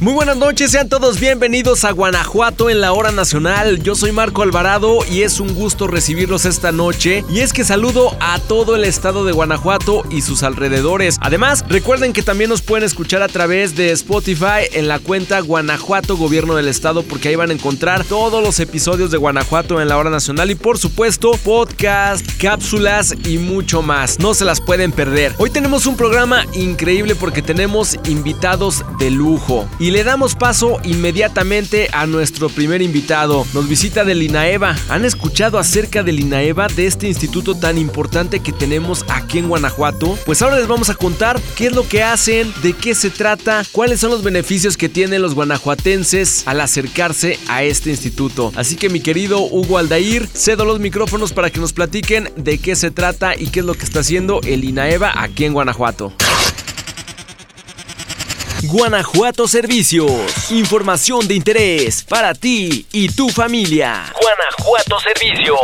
Muy buenas noches, sean todos bienvenidos a Guanajuato en la hora nacional. Yo soy Marco Alvarado y es un gusto recibirlos esta noche. Y es que saludo a todo el estado de Guanajuato y sus alrededores. Además, recuerden que también nos pueden escuchar a través de Spotify en la cuenta Guanajuato Gobierno del Estado porque ahí van a encontrar todos los episodios de Guanajuato en la hora nacional y por supuesto podcast, cápsulas y mucho más. No se las pueden perder. Hoy tenemos un programa increíble porque tenemos invitados de lujo. Y y le damos paso inmediatamente a nuestro primer invitado. Nos visita del INAEVA. ¿Han escuchado acerca del INAEVA, de este instituto tan importante que tenemos aquí en Guanajuato? Pues ahora les vamos a contar qué es lo que hacen, de qué se trata, cuáles son los beneficios que tienen los guanajuatenses al acercarse a este instituto. Así que mi querido Hugo Aldair, cedo los micrófonos para que nos platiquen de qué se trata y qué es lo que está haciendo el INAEVA aquí en Guanajuato. Guanajuato Servicios. Información de interés para ti y tu familia. Guanajuato Servicios.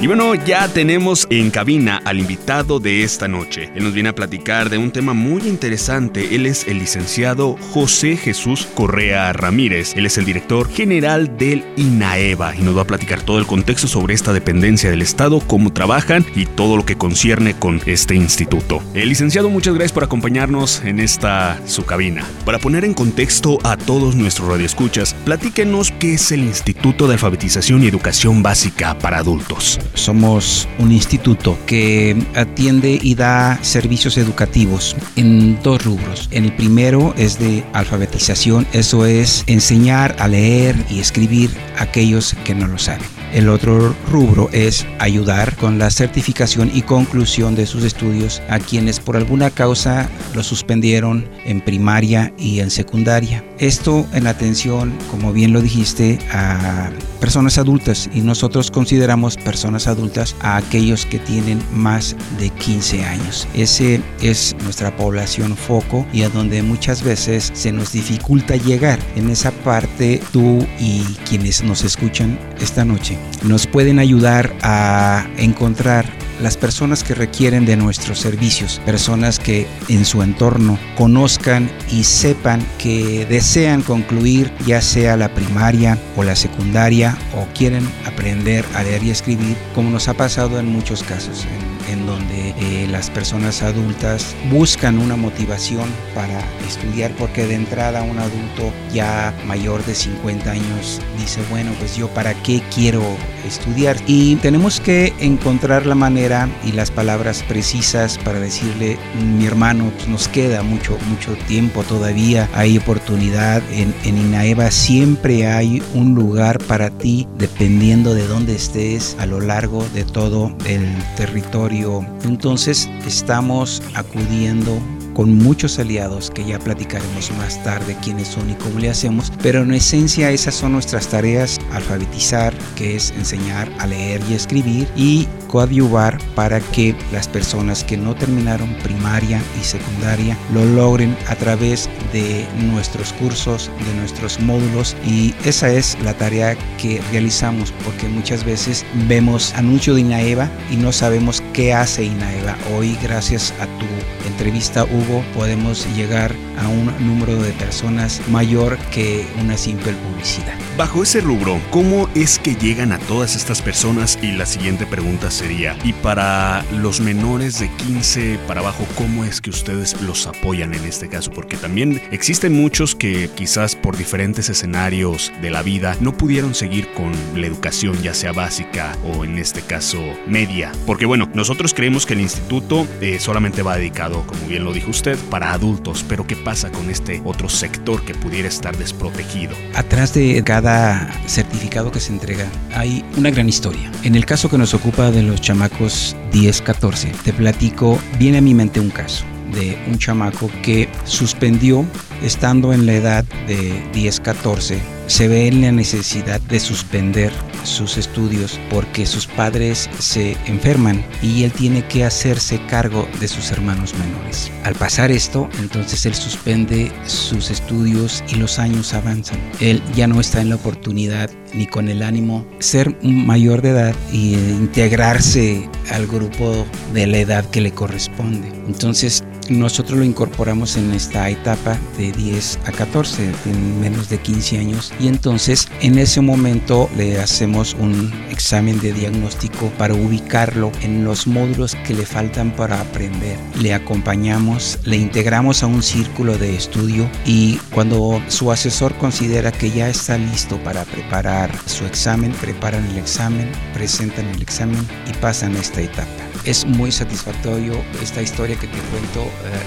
Y bueno, ya tenemos en cabina al invitado de esta noche. Él nos viene a platicar de un tema muy interesante. Él es el licenciado José Jesús Correa Ramírez. Él es el director general del INAEVA y nos va a platicar todo el contexto sobre esta dependencia del Estado, cómo trabajan y todo lo que concierne con este instituto. El licenciado, muchas gracias por acompañarnos en esta su cabina. Para poner en contexto a todos nuestros radioescuchas, platíquenos qué es el Instituto de Alfabetización y Educación Básica para Adultos. Somos un instituto que atiende y da servicios educativos en dos rubros. En el primero es de alfabetización, eso es enseñar a leer y escribir a aquellos que no lo saben. El otro rubro es ayudar con la certificación y conclusión de sus estudios a quienes por alguna causa lo suspendieron en primaria y en secundaria. Esto en atención, como bien lo dijiste, a personas adultas y nosotros consideramos personas adultas a aquellos que tienen más de 15 años. Ese es nuestra población foco y a donde muchas veces se nos dificulta llegar. En esa parte tú y quienes nos escuchan esta noche nos pueden ayudar a encontrar las personas que requieren de nuestros servicios, personas que en su entorno conozcan y sepan que desean concluir ya sea la primaria o la secundaria o quieren aprender a leer y escribir, como nos ha pasado en muchos casos, en donde eh, las personas adultas buscan una motivación para estudiar porque de entrada un adulto ya mayor de 50 años dice, bueno, pues yo para qué quiero estudiar y tenemos que encontrar la manera y las palabras precisas para decirle, mi hermano, pues, nos queda mucho, mucho tiempo todavía, hay oportunidad, en, en INAEVA siempre hay un lugar para ti dependiendo de dónde estés a lo largo de todo el territorio. Entonces estamos acudiendo con muchos aliados que ya platicaremos más tarde quiénes son y cómo le hacemos, pero en esencia esas son nuestras tareas, alfabetizar, que es enseñar a leer y escribir y coadyuvar para que las personas que no terminaron primaria y secundaria lo logren a través de nuestros cursos, de nuestros módulos y esa es la tarea que realizamos porque muchas veces vemos anuncio de INAEVA y no sabemos qué hace INAEVA. Hoy gracias a tu entrevista Hugo podemos llegar a un número de personas mayor que una simple publicidad. Bajo ese rubro, ¿cómo es que llegan a todas estas personas? Y la siguiente pregunta sería, ¿y para los menores de 15 para abajo, cómo es que ustedes los apoyan en este caso? Porque también existen muchos que quizás por diferentes escenarios de la vida no pudieron seguir con la educación, ya sea básica o en este caso media. Porque bueno, nosotros creemos que el instituto eh, solamente va dedicado, como bien lo dijo usted, para adultos, pero ¿qué pasa con este otro sector que pudiera estar desprotegido? Atrás de cada certificado que se entrega hay una gran historia. En el caso que nos ocupa de los chamacos 10-14, te platico, viene a mi mente un caso de un chamaco que suspendió estando en la edad de 10-14 se ve en la necesidad de suspender sus estudios porque sus padres se enferman y él tiene que hacerse cargo de sus hermanos menores. Al pasar esto, entonces él suspende sus estudios y los años avanzan. Él ya no está en la oportunidad ni con el ánimo ser mayor de edad y integrarse al grupo de la edad que le corresponde. Entonces nosotros lo incorporamos en esta etapa de 10 a 14, en menos de 15 años, y entonces en ese momento le hacemos un examen de diagnóstico para ubicarlo en los módulos que le faltan para aprender. Le acompañamos, le integramos a un círculo de estudio y cuando su asesor considera que ya está listo para preparar su examen, preparan el examen, presentan el examen y pasan esta etapa es muy satisfactorio esta historia que te cuento.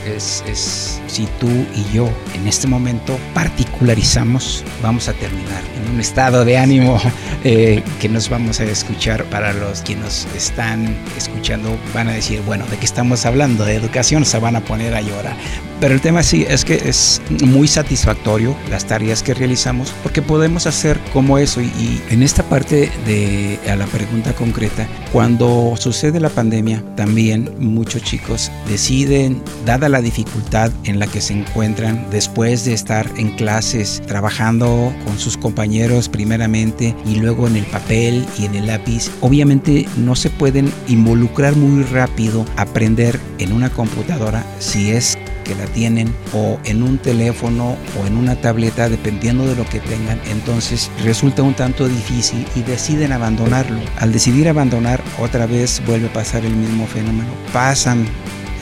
Eh, es, es, si tú y yo en este momento particularizamos, vamos a terminar en un estado de ánimo eh, que nos vamos a escuchar. Para los que nos están escuchando, van a decir, bueno, ¿de qué estamos hablando? De educación, se van a poner a llorar. Pero el tema sí es que es muy satisfactorio las tareas que realizamos porque podemos hacer como eso. Y, y en esta parte de a la pregunta concreta, cuando sucede la pandemia, también muchos chicos deciden, dada la dificultad en la que se encuentran después de estar en clases, trabajando con sus compañeros primeramente y luego en el papel y en el lápiz, obviamente no se pueden involucrar muy rápido, aprender en una computadora si es la tienen o en un teléfono o en una tableta dependiendo de lo que tengan. Entonces resulta un tanto difícil y deciden abandonarlo. Al decidir abandonar otra vez vuelve a pasar el mismo fenómeno. Pasan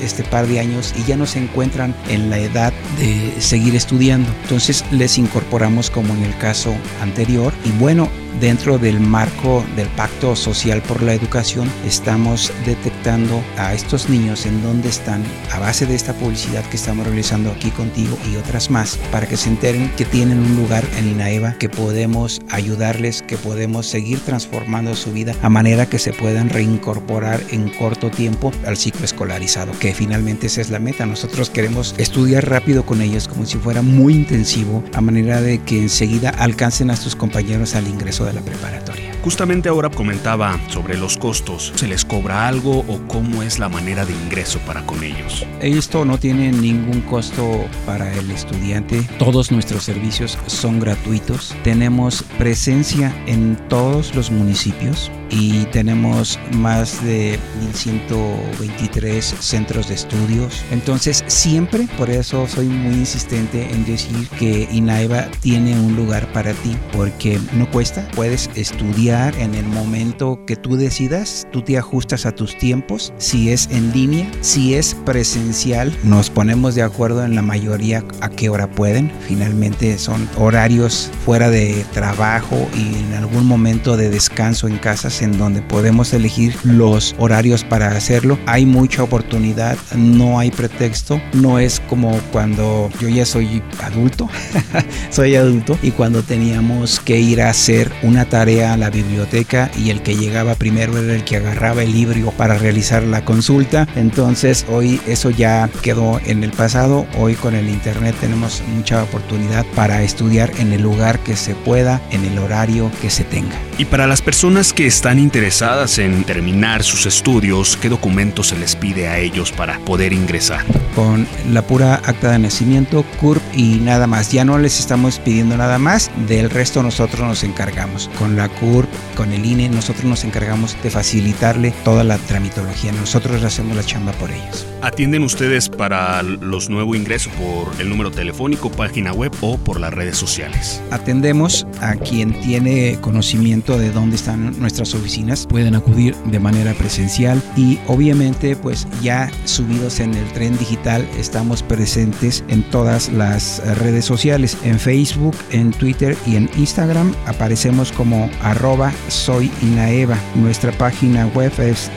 este par de años y ya no se encuentran en la edad de seguir estudiando. Entonces les incorporamos como en el caso anterior y bueno, dentro del marco del Pacto Social por la Educación, estamos detectando a estos niños en dónde están a base de esta publicidad que estamos realizando aquí contigo y otras más, para que se enteren que tienen un lugar en INAEVA, que podemos ayudarles, que podemos seguir transformando su vida a manera que se puedan reincorporar en corto tiempo al ciclo escolarizado, que finalmente esa es la meta. Nosotros queremos estudiar rápido con ellos como si fuera muy intensivo, a manera de que enseguida alcancen a sus compañeros al ingreso de la preparatoria. Justamente ahora comentaba sobre los costos. ¿Se les cobra algo o cómo es la manera de ingreso para con ellos? Esto no tiene ningún costo para el estudiante. Todos nuestros servicios son gratuitos. Tenemos presencia en todos los municipios y tenemos más de 1123 centros de estudios. Entonces siempre, por eso soy muy insistente en decir que INAEVA tiene un lugar para ti porque no cuesta, puedes estudiar en el momento que tú decidas, tú te ajustas a tus tiempos, si es en línea, si es presencial, nos ponemos de acuerdo en la mayoría a qué hora pueden, finalmente son horarios fuera de trabajo y en algún momento de descanso en casas en donde podemos elegir los horarios para hacerlo, hay mucha oportunidad, no hay pretexto, no es como cuando yo ya soy adulto, soy adulto y cuando teníamos que ir a hacer una tarea a la biblioteca y el que llegaba primero era el que agarraba el libro para realizar la consulta. Entonces hoy eso ya quedó en el pasado. Hoy con el internet tenemos mucha oportunidad para estudiar en el lugar que se pueda, en el horario que se tenga. Y para las personas que están interesadas en terminar sus estudios, ¿qué documentos se les pide a ellos para poder ingresar? Con la pura acta de nacimiento, CURP y nada más. Ya no les estamos pidiendo nada más, del resto nosotros nos encargamos. Con la CURP con el INE, nosotros nos encargamos de facilitarle toda la tramitología. Nosotros hacemos la chamba por ellos. ¿Atienden ustedes para los nuevos ingresos por el número telefónico, página web o por las redes sociales? Atendemos a quien tiene conocimiento de dónde están nuestras oficinas. Pueden acudir de manera presencial y obviamente pues ya subidos en el tren digital estamos presentes en todas las redes sociales. En Facebook, en Twitter y en Instagram aparecemos como arroba soy Inaeva. Nuestra página web es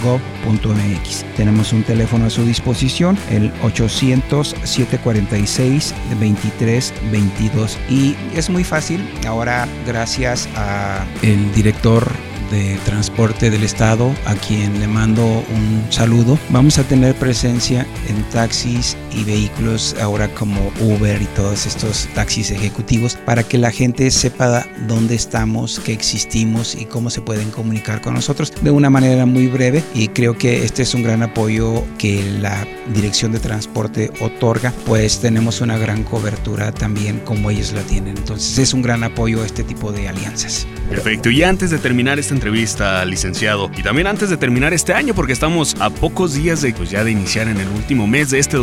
www.inaeva.guanajuato.gov.mx. Tenemos un teléfono a su disposición, el 800-746-2322. Y es muy fácil. Ahora, gracias a el director de Transporte del Estado, a quien le mando un saludo. Vamos a tener presencia en taxis y vehículos ahora como Uber y todos estos taxis ejecutivos para que la gente sepa dónde estamos, que existimos y cómo se pueden comunicar con nosotros de una manera muy breve y creo que este es un gran apoyo que la Dirección de Transporte otorga, pues tenemos una gran cobertura también como ellos la tienen. Entonces es un gran apoyo a este tipo de alianzas. Perfecto, y antes de terminar esta entrevista, licenciado, y también antes de terminar este año, porque estamos a pocos días de pues, ya de iniciar en el último mes de este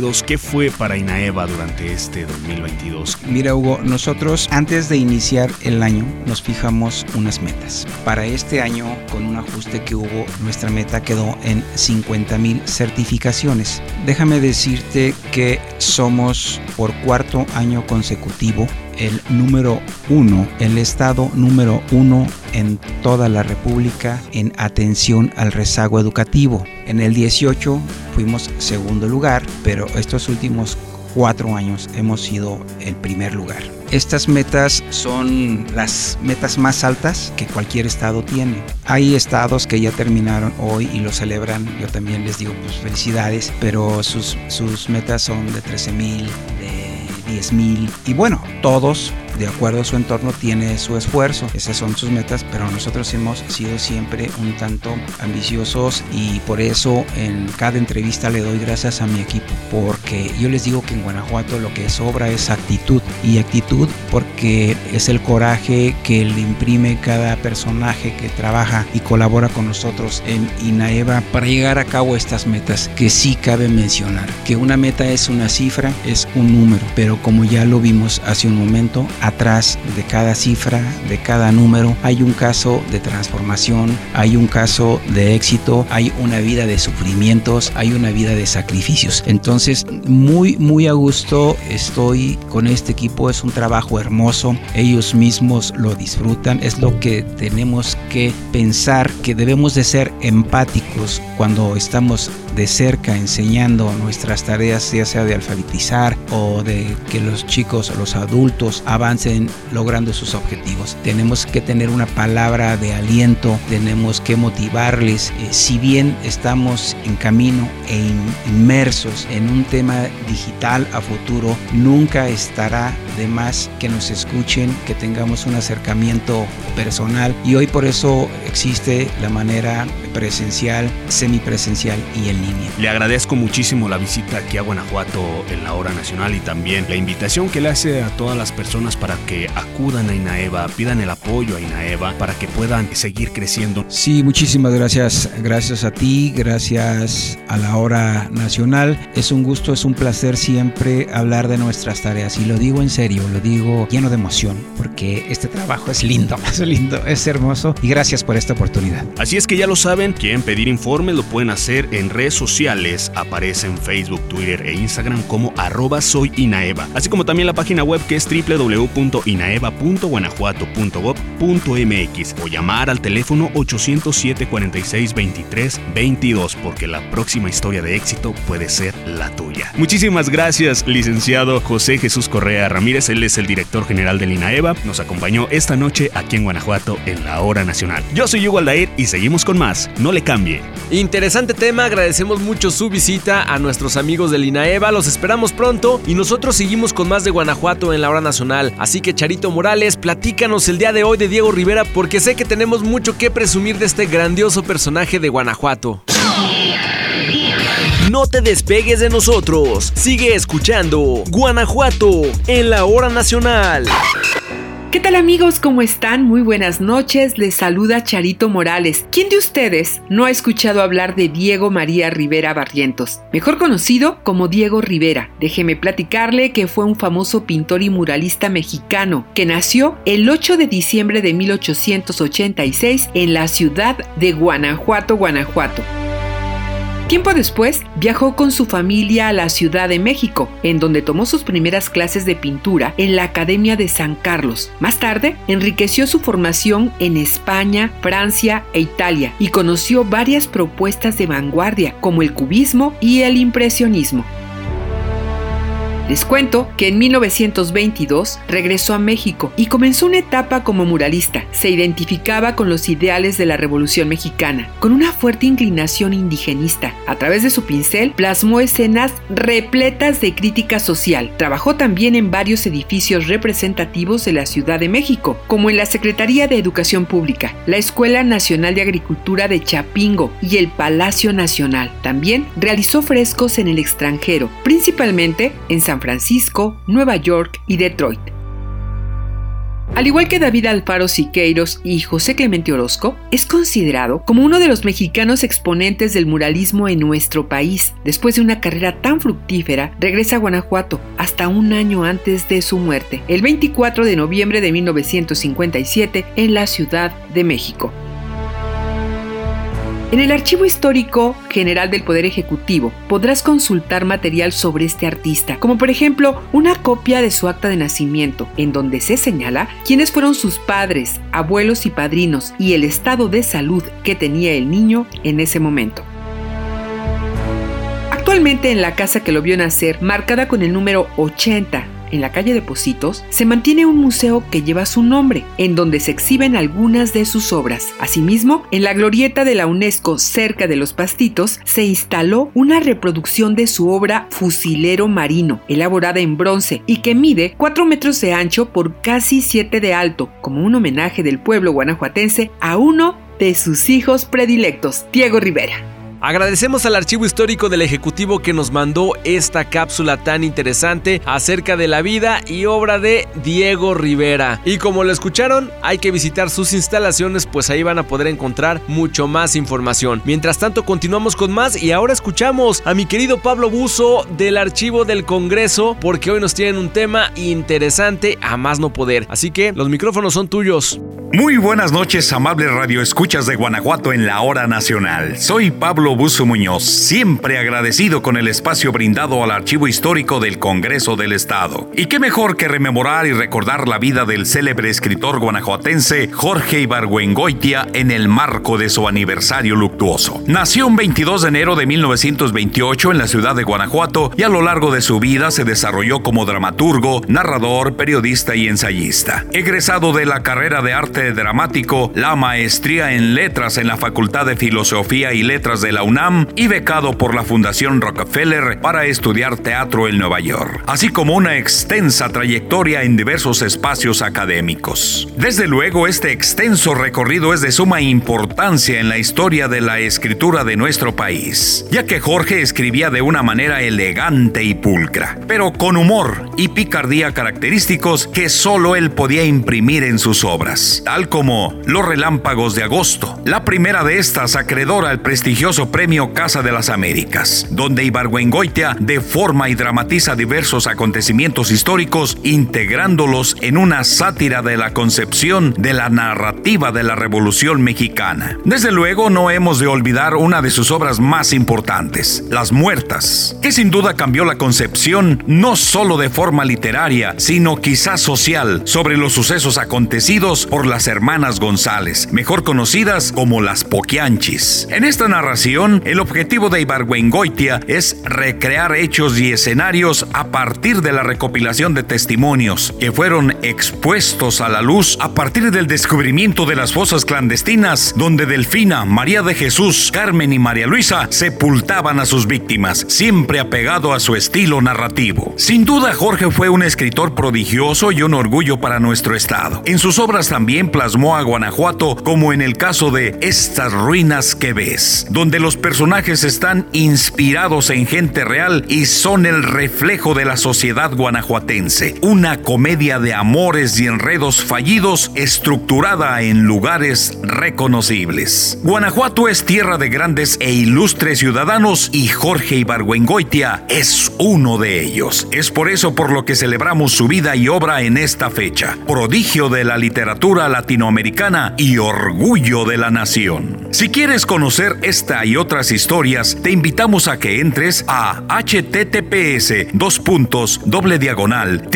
2022, ¿qué fue para Inaeva durante este 2022? Mira, Hugo, nosotros antes de iniciar el año nos fijamos unas metas. Para este año, con un ajuste que hubo, nuestra meta quedó en 50 mil certificaciones. Déjame decirte que somos por cuarto año consecutivo el número uno, el estado número uno en toda la República en atención al rezago educativo. En el 18 fuimos segundo lugar, pero estos últimos cuatro años hemos sido el primer lugar. Estas metas son las metas más altas que cualquier estado tiene. Hay estados que ya terminaron hoy y lo celebran. Yo también les digo pues felicidades, pero sus, sus metas son de 13 mil, de 10 mil. Y bueno, todos de acuerdo a su entorno tiene su esfuerzo. Esas son sus metas, pero nosotros hemos sido siempre un tanto ambiciosos y por eso en cada entrevista le doy gracias a mi equipo, porque yo les digo que en Guanajuato lo que sobra es actitud y actitud porque es el coraje que le imprime cada personaje que trabaja y colabora con nosotros en INAEVA para llegar a cabo estas metas que sí cabe mencionar, que una meta es una cifra, es un número, pero como ya lo vimos hace un momento, atrás de cada cifra, de cada número, hay un caso de transformación, hay un caso de éxito, hay una vida de sufrimientos, hay una vida de sacrificios. Entonces, muy, muy a gusto estoy con este equipo, es un trabajo hermoso, ellos mismos lo disfrutan, es lo que tenemos que pensar, que debemos de ser empáticos cuando estamos de cerca enseñando nuestras tareas, ya sea de alfabetizar o de que los chicos o los adultos avancen logrando sus objetivos. Tenemos que tener una palabra de aliento, tenemos que motivarles. Eh, si bien estamos en camino e inmersos en un tema digital a futuro, nunca estará de más que nos escuchen, que tengamos un acercamiento personal y hoy por eso existe la manera presencial, semipresencial y en línea. Le agradezco muchísimo la visita aquí a Guanajuato en la hora nacional y también la invitación que le hace a todas las personas para que acudan a INAEVA, pidan el apoyo a INAEVA para que puedan seguir creciendo. Sí, muchísimas gracias. Gracias a ti, gracias a la hora nacional. Es un gusto, es un placer siempre hablar de nuestras tareas y lo digo en serio, lo digo lleno de emoción porque este trabajo es lindo, es lindo, es hermoso y gracias por esta oportunidad. Así es que ya lo saben, quieren pedir informes lo pueden hacer en redes sociales, aparece en Facebook, Twitter e Instagram como arroba soy Inaeva, así como también la página web que es www.inaeva.guanajuato.gov.mx o llamar al teléfono 807 46 23 22 porque la próxima historia de éxito puede ser la tuya. Muchísimas gracias, licenciado José Jesús Correa Ramírez, él es el director general del INAEVA, nos acompañó esta noche aquí en Guanajuato en la hora nacional. Yo soy Hugo Aldair y seguimos con más, no le cambie. Interesante tema, agradecemos mucho su visita a nuestros amigos del INAEVA, los esperamos pronto y nosotros seguimos con más de Guanajuato en la hora nacional. Así que Charito Morales, platícanos el día de hoy de Diego Rivera porque sé que tenemos mucho que presumir de este grandioso personaje de Guanajuato. No te despegues de nosotros. Sigue escuchando Guanajuato en la hora nacional. ¿Qué tal amigos? ¿Cómo están? Muy buenas noches. Les saluda Charito Morales. ¿Quién de ustedes no ha escuchado hablar de Diego María Rivera Barrientos? Mejor conocido como Diego Rivera. Déjeme platicarle que fue un famoso pintor y muralista mexicano que nació el 8 de diciembre de 1886 en la ciudad de Guanajuato, Guanajuato. Tiempo después, viajó con su familia a la Ciudad de México, en donde tomó sus primeras clases de pintura en la Academia de San Carlos. Más tarde, enriqueció su formación en España, Francia e Italia y conoció varias propuestas de vanguardia, como el cubismo y el impresionismo. Les cuento que en 1922 regresó a México y comenzó una etapa como muralista. Se identificaba con los ideales de la Revolución Mexicana, con una fuerte inclinación indigenista. A través de su pincel plasmó escenas repletas de crítica social. Trabajó también en varios edificios representativos de la Ciudad de México, como en la Secretaría de Educación Pública, la Escuela Nacional de Agricultura de Chapingo y el Palacio Nacional. También realizó frescos en el extranjero, principalmente en San Francisco, Nueva York y Detroit. Al igual que David Alfaro Siqueiros y José Clemente Orozco, es considerado como uno de los mexicanos exponentes del muralismo en nuestro país. Después de una carrera tan fructífera, regresa a Guanajuato hasta un año antes de su muerte, el 24 de noviembre de 1957, en la Ciudad de México. En el Archivo Histórico General del Poder Ejecutivo podrás consultar material sobre este artista, como por ejemplo una copia de su acta de nacimiento, en donde se señala quiénes fueron sus padres, abuelos y padrinos y el estado de salud que tenía el niño en ese momento. Actualmente en la casa que lo vio nacer, marcada con el número 80 en la calle de Positos, se mantiene un museo que lleva su nombre, en donde se exhiben algunas de sus obras. Asimismo, en la glorieta de la UNESCO cerca de los Pastitos, se instaló una reproducción de su obra Fusilero Marino, elaborada en bronce y que mide 4 metros de ancho por casi 7 de alto, como un homenaje del pueblo guanajuatense a uno de sus hijos predilectos, Diego Rivera. Agradecemos al Archivo Histórico del Ejecutivo que nos mandó esta cápsula tan interesante acerca de la vida y obra de Diego Rivera. Y como lo escucharon, hay que visitar sus instalaciones, pues ahí van a poder encontrar mucho más información. Mientras tanto, continuamos con más y ahora escuchamos a mi querido Pablo Buzo del Archivo del Congreso, porque hoy nos tienen un tema interesante a más no poder. Así que los micrófonos son tuyos. Muy buenas noches, amables radioescuchas de Guanajuato en la hora nacional. Soy Pablo Buzo Muñoz, siempre agradecido con el espacio brindado al Archivo Histórico del Congreso del Estado. Y qué mejor que rememorar y recordar la vida del célebre escritor guanajuatense Jorge Ibargüengoitia en el marco de su aniversario luctuoso. Nació un 22 de enero de 1928 en la ciudad de Guanajuato y a lo largo de su vida se desarrolló como dramaturgo, narrador, periodista y ensayista. Egresado de la carrera de arte dramático, la maestría en letras en la Facultad de Filosofía y Letras de la UNAM y becado por la Fundación Rockefeller para estudiar teatro en Nueva York, así como una extensa trayectoria en diversos espacios académicos. Desde luego, este extenso recorrido es de suma importancia en la historia de la escritura de nuestro país, ya que Jorge escribía de una manera elegante y pulcra, pero con humor y picardía característicos que solo él podía imprimir en sus obras tal como Los Relámpagos de Agosto, la primera de estas acreedora al prestigioso premio Casa de las Américas, donde Ibargüengoitia deforma y dramatiza diversos acontecimientos históricos, integrándolos en una sátira de la concepción de la narrativa de la Revolución Mexicana. Desde luego, no hemos de olvidar una de sus obras más importantes, Las Muertas, que sin duda cambió la concepción no solo de forma literaria, sino quizás social, sobre los sucesos acontecidos por la las hermanas González, mejor conocidas como las Poquianchis. En esta narración, el objetivo de Ibargüengoitia es recrear hechos y escenarios a partir de la recopilación de testimonios que fueron expuestos a la luz a partir del descubrimiento de las fosas clandestinas donde Delfina, María de Jesús, Carmen y María Luisa sepultaban a sus víctimas, siempre apegado a su estilo narrativo. Sin duda, Jorge fue un escritor prodigioso y un orgullo para nuestro estado. En sus obras también plasmó a Guanajuato como en el caso de Estas ruinas que ves, donde los personajes están inspirados en gente real y son el reflejo de la sociedad guanajuatense. Una comedia de amores y enredos fallidos estructurada en lugares reconocibles. Guanajuato es tierra de grandes e ilustres ciudadanos y Jorge Ibargüengoitia es uno de ellos. Es por eso por lo que celebramos su vida y obra en esta fecha. Prodigio de la literatura latinoamericana y orgullo de la nación. Si quieres conocer esta y otras historias, te invitamos a que entres a https dos puntos doble diagonal.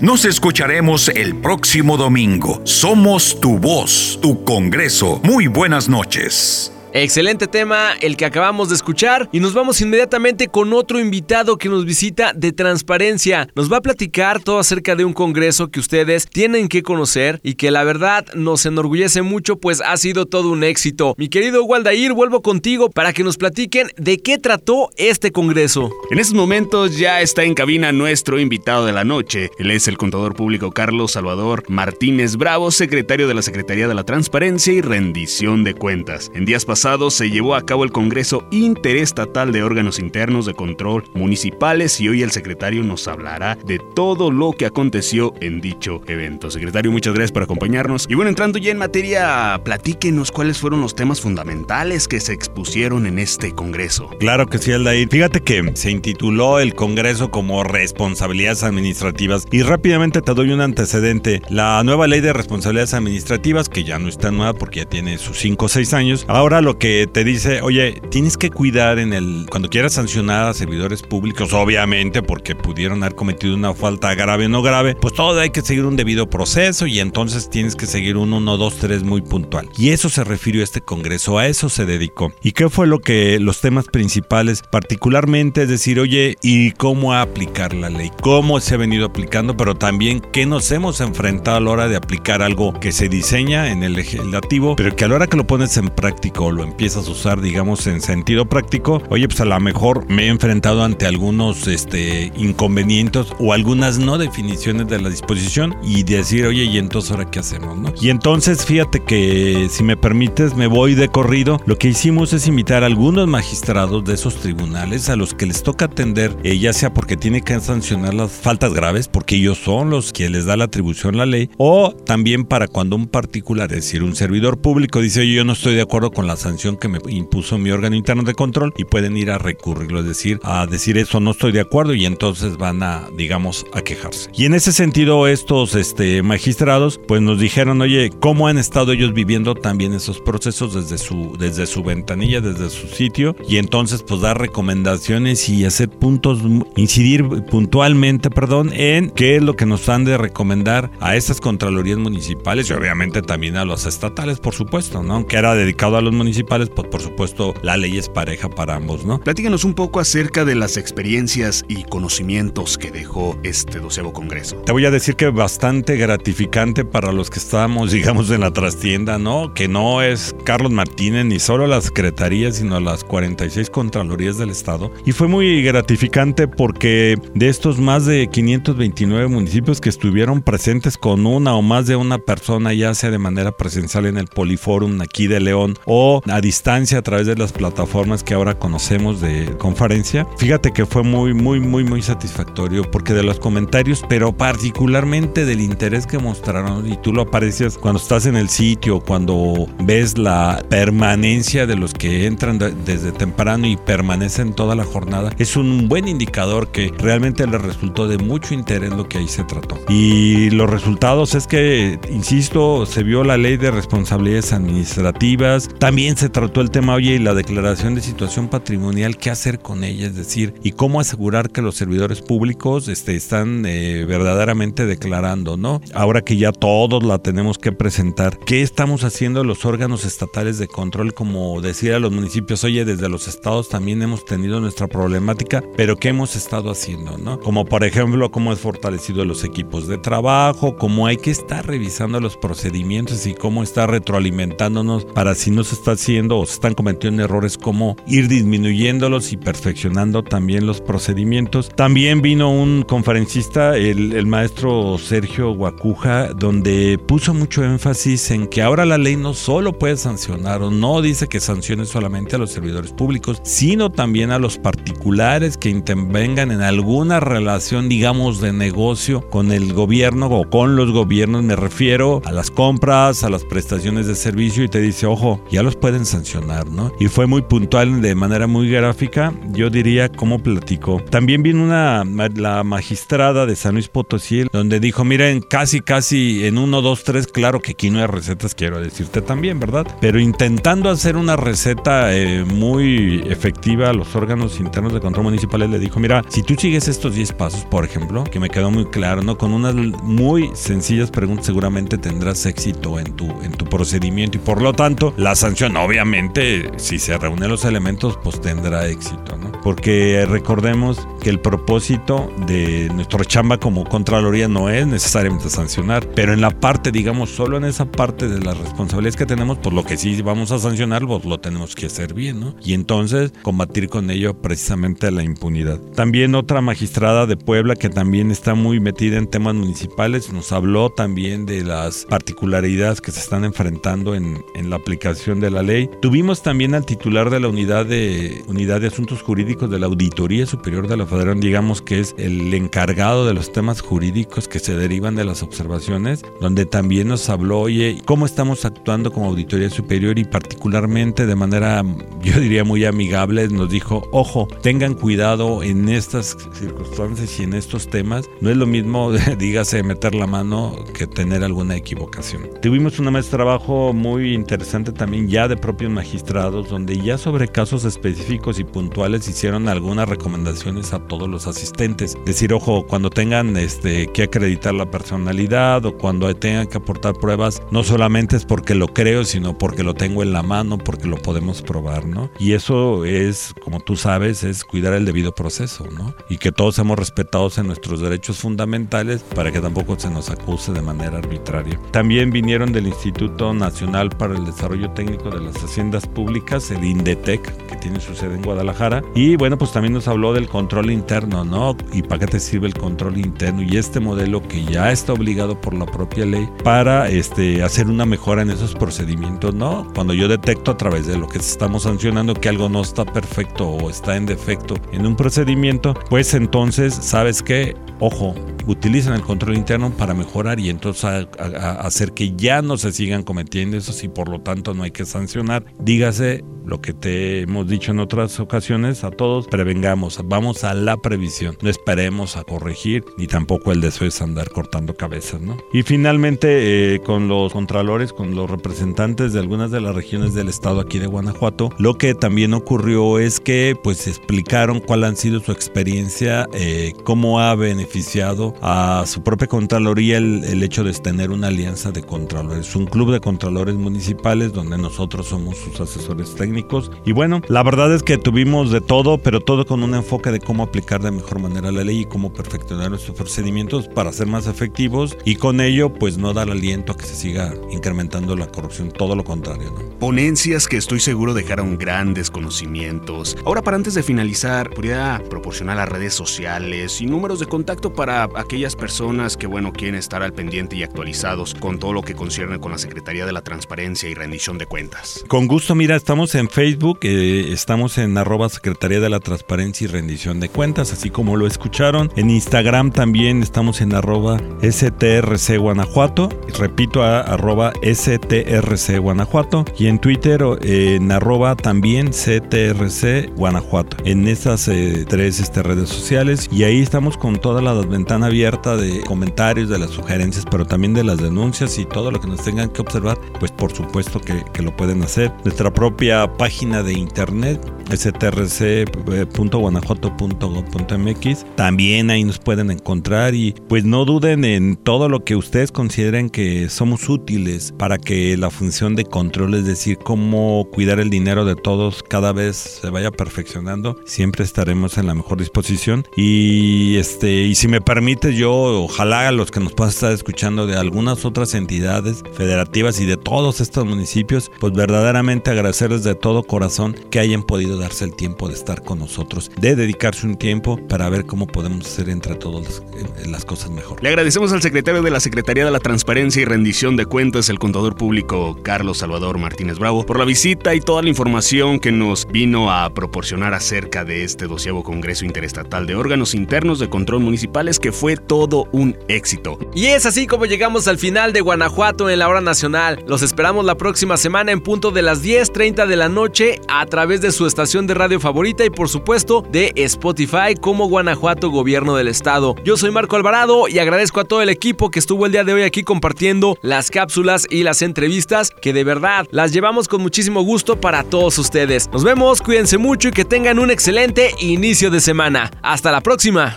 Nos escucharemos el próximo domingo. Somos tu voz, tu Congreso. Muy buenas noches. Excelente tema el que acabamos de escuchar y nos vamos inmediatamente con otro invitado que nos visita de transparencia. Nos va a platicar todo acerca de un congreso que ustedes tienen que conocer y que la verdad nos enorgullece mucho pues ha sido todo un éxito. Mi querido Waldair, vuelvo contigo para que nos platiquen de qué trató este congreso. En estos momentos ya está en cabina nuestro invitado de la noche. Él es el contador público Carlos Salvador Martínez Bravo, secretario de la Secretaría de la Transparencia y Rendición de Cuentas. En días pasados se llevó a cabo el Congreso Interestatal de Órganos Internos de Control Municipales y hoy el secretario nos hablará de todo lo que aconteció en dicho evento. Secretario, muchas gracias por acompañarnos. Y bueno, entrando ya en materia, platíquenos cuáles fueron los temas fundamentales que se expusieron en este Congreso. Claro que sí, Aldair. Fíjate que se intituló el Congreso como Responsabilidades Administrativas y rápidamente te doy un antecedente. La nueva ley de responsabilidades administrativas, que ya no está nueva porque ya tiene sus 5 o 6 años, ahora lo que te dice, oye, tienes que cuidar en el cuando quieras sancionar a servidores públicos, obviamente, porque pudieron haber cometido una falta grave o no grave, pues todo hay que seguir un debido proceso y entonces tienes que seguir un 1, 2, 3 muy puntual. Y eso se refirió este Congreso, a eso se dedicó. ¿Y qué fue lo que los temas principales, particularmente, es decir, oye, ¿y cómo aplicar la ley? ¿Cómo se ha venido aplicando? Pero también, ¿qué nos hemos enfrentado a la hora de aplicar algo que se diseña en el legislativo, pero que a la hora que lo pones en práctica o lo empiezas a usar, digamos, en sentido práctico, oye, pues a lo mejor me he enfrentado ante algunos este, inconvenientes o algunas no definiciones de la disposición y decir, oye, ¿y entonces ahora qué hacemos? No? Y entonces, fíjate que, si me permites, me voy de corrido. Lo que hicimos es invitar a algunos magistrados de esos tribunales a los que les toca atender, eh, ya sea porque tiene que sancionar las faltas graves, porque ellos son los que les da la atribución la ley, o también para cuando un particular, es decir, un servidor público, dice, oye, yo no estoy de acuerdo con las sanción que me impuso mi órgano interno de control y pueden ir a recurrirlo, es decir, a decir eso no estoy de acuerdo y entonces van a, digamos, a quejarse. Y en ese sentido, estos este, magistrados, pues nos dijeron, oye, ¿cómo han estado ellos viviendo también esos procesos desde su, desde su ventanilla, desde su sitio? Y entonces, pues dar recomendaciones y hacer puntos, incidir puntualmente, perdón, en qué es lo que nos han de recomendar a estas contralorías municipales y obviamente también a los estatales, por supuesto, ¿no? Que era dedicado a los municipales pues por supuesto la ley es pareja para ambos, ¿no? Platícanos un poco acerca de las experiencias y conocimientos que dejó este doceavo congreso. Te voy a decir que bastante gratificante para los que estábamos, digamos, en la trastienda, ¿no? Que no es Carlos Martínez ni solo la Secretaría, sino las 46 Contralorías del Estado. Y fue muy gratificante porque de estos más de 529 municipios que estuvieron presentes con una o más de una persona, ya sea de manera presencial en el Poliforum aquí de León o a distancia a través de las plataformas que ahora conocemos de conferencia. Fíjate que fue muy, muy, muy, muy satisfactorio porque de los comentarios, pero particularmente del interés que mostraron, y tú lo apareces cuando estás en el sitio, cuando ves la permanencia de los que entran desde temprano y permanecen toda la jornada, es un buen indicador que realmente les resultó de mucho interés lo que ahí se trató. Y los resultados es que, insisto, se vio la ley de responsabilidades administrativas, también se trató el tema, oye, y la declaración de situación patrimonial, ¿qué hacer con ella? Es decir, y cómo asegurar que los servidores públicos este, están eh, verdaderamente declarando, ¿no? Ahora que ya todos la tenemos que presentar, ¿qué estamos haciendo los órganos estatales de control? Como decir a los municipios, oye, desde los estados también hemos tenido nuestra problemática, pero ¿qué hemos estado haciendo, no? Como por ejemplo, cómo es fortalecido los equipos de trabajo, cómo hay que estar revisando los procedimientos y cómo está retroalimentándonos para si no se está haciendo o se están cometiendo errores, como ir disminuyéndolos y perfeccionando también los procedimientos. También vino un conferencista, el, el maestro Sergio Guacuja, donde puso mucho énfasis en que ahora la ley no solo puede sancionar o no dice que sancione solamente a los servidores públicos, sino también a los particulares que intervengan en alguna relación, digamos, de negocio con el gobierno o con los gobiernos. Me refiero a las compras, a las prestaciones de servicio y te dice, ojo, ya los sancionar, ¿no? Y fue muy puntual de manera muy gráfica, yo diría cómo platicó. También vino una, la magistrada de San Luis Potosí, donde dijo, miren, casi, casi en uno, dos, tres, claro que aquí no hay recetas, quiero decirte también, ¿verdad? Pero intentando hacer una receta eh, muy efectiva a los órganos internos de control municipales, le dijo, mira, si tú sigues estos 10 pasos, por ejemplo, que me quedó muy claro, ¿no? Con unas muy sencillas preguntas seguramente tendrás éxito en tu, en tu procedimiento y por lo tanto la sanción obviamente si se reúnen los elementos pues tendrá éxito, ¿no? Porque recordemos que el propósito de nuestra chamba como Contraloría no es necesariamente sancionar, pero en la parte, digamos, solo en esa parte de las responsabilidades que tenemos, pues lo que sí vamos a sancionar, pues lo tenemos que hacer bien, ¿no? Y entonces combatir con ello precisamente la impunidad. También otra magistrada de Puebla que también está muy metida en temas municipales, nos habló también de las particularidades que se están enfrentando en, en la aplicación de la ley. Tuvimos también al titular de la unidad de, unidad de Asuntos Jurídicos de la Auditoría Superior de la Federación, digamos que es el encargado de los temas jurídicos que se derivan de las observaciones, donde también nos habló, oye, ¿cómo estamos actuando como Auditoría Superior y particularmente de manera, yo diría muy amigable, nos dijo, ojo, tengan cuidado en estas circunstancias y en estos temas. No es lo mismo, dígase, meter la mano que tener alguna equivocación. Tuvimos una mesa de trabajo muy interesante también ya de propios magistrados, donde ya sobre casos específicos y puntuales hicieron algunas recomendaciones a todos los asistentes. Decir, ojo, cuando tengan este, que acreditar la personalidad o cuando tengan que aportar pruebas, no solamente es porque lo creo, sino porque lo tengo en la mano, porque lo podemos probar, ¿no? Y eso es, como tú sabes, es cuidar el debido proceso, ¿no? Y que todos seamos respetados en nuestros derechos fundamentales para que tampoco se nos acuse de manera arbitraria. También vinieron del Instituto Nacional para el Desarrollo Técnico de las Haciendas Públicas, el INDETEC, que tiene su sede en Guadalajara. Y bueno, pues también nos habló del control interno, ¿no? ¿Y para qué te sirve el control interno? Y este modelo que ya está obligado por la propia ley para este, hacer una mejora en esos procedimientos, ¿no? Cuando yo detecto a través de lo que estamos sancionando que algo no está perfecto o está en defecto en un procedimiento, pues entonces, ¿sabes qué? Ojo, utilizan el control interno para mejorar y entonces hacer que ya no se sigan cometiendo eso y por lo tanto no hay que sancionar. Dígase lo que te hemos dicho en otras ocasiones a todos, prevengamos, vamos a la previsión, no esperemos a corregir ni tampoco el deseo es andar cortando cabezas, ¿no? Y finalmente eh, con los contralores, con los representantes de algunas de las regiones del estado aquí de Guanajuato, lo que también ocurrió es que pues explicaron cuál han sido su experiencia, eh, cómo ha beneficiado a su propia Contraloría el, hecho de tener una alianza de Contralores, un club de Contralores municipales donde nosotros somos sus asesores técnicos. Y bueno, la verdad es que tuvimos de todo, pero todo con un enfoque de cómo aplicar de mejor manera la ley y cómo perfeccionar nuestros procedimientos para ser más efectivos y con ello pues no dar aliento a que se siga incrementando la corrupción, todo lo contrario. ¿no? Ponencias que estoy seguro dejaron grandes conocimientos. Ahora para antes de finalizar, ¿podría proporcionar las redes sociales y números de contacto para aquellas personas que, bueno, quieren estar al pendiente y actualizados con todo lo que concierne con la Secretaría de la Transparencia y Rendición de Cuentas. Con gusto, mira, estamos en Facebook, eh, estamos en arroba Secretaría de la Transparencia y Rendición de Cuentas, así como lo escucharon. En Instagram también estamos en arroba STRC Guanajuato, repito, arroba STRC Guanajuato, y en Twitter en arroba también CTRC Guanajuato. En esas eh, tres este, redes sociales, y ahí estamos con toda la ventana abierta de comentarios, de las sugerencias, pero también de las denuncias y todo lo que nos tengan que observar, pues por supuesto que, que lo pueden hacer. Nuestra propia página de internet strc.guanajuato.gov.mx. También ahí nos pueden encontrar y pues no duden en todo lo que ustedes consideren que somos útiles para que la función de control, es decir, cómo cuidar el dinero de todos cada vez se vaya perfeccionando. Siempre estaremos en la mejor disposición y este y si me permite yo ojalá a los que nos puedan estar escuchando de algunas otras entidades federativas y de todos estos municipios, pues verdaderamente agradecerles de todo corazón que hayan podido darse el tiempo de estar con nosotros, de dedicarse un tiempo para ver cómo podemos hacer entre todos las, cosas mejor. Le agradecemos al secretario de la Secretaría de la Transparencia y Rendición de Cuentas, el contador público Carlos Salvador Martínez Bravo, por la visita y toda la información que nos vino a proporcionar acerca de este doceavo Congreso Interestatal de Órganos Internos de Control Municipales, que fue todo un éxito. Y es así como llegamos al final de Guanajuato en la hora nacional. Los esperamos la próxima semana en de las 10.30 de la noche a través de su estación de radio favorita y por supuesto de Spotify como Guanajuato Gobierno del Estado. Yo soy Marco Alvarado y agradezco a todo el equipo que estuvo el día de hoy aquí compartiendo las cápsulas y las entrevistas que de verdad las llevamos con muchísimo gusto para todos ustedes. Nos vemos, cuídense mucho y que tengan un excelente inicio de semana. Hasta la próxima.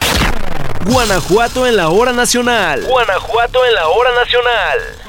Guanajuato en la hora nacional. Guanajuato en la hora nacional.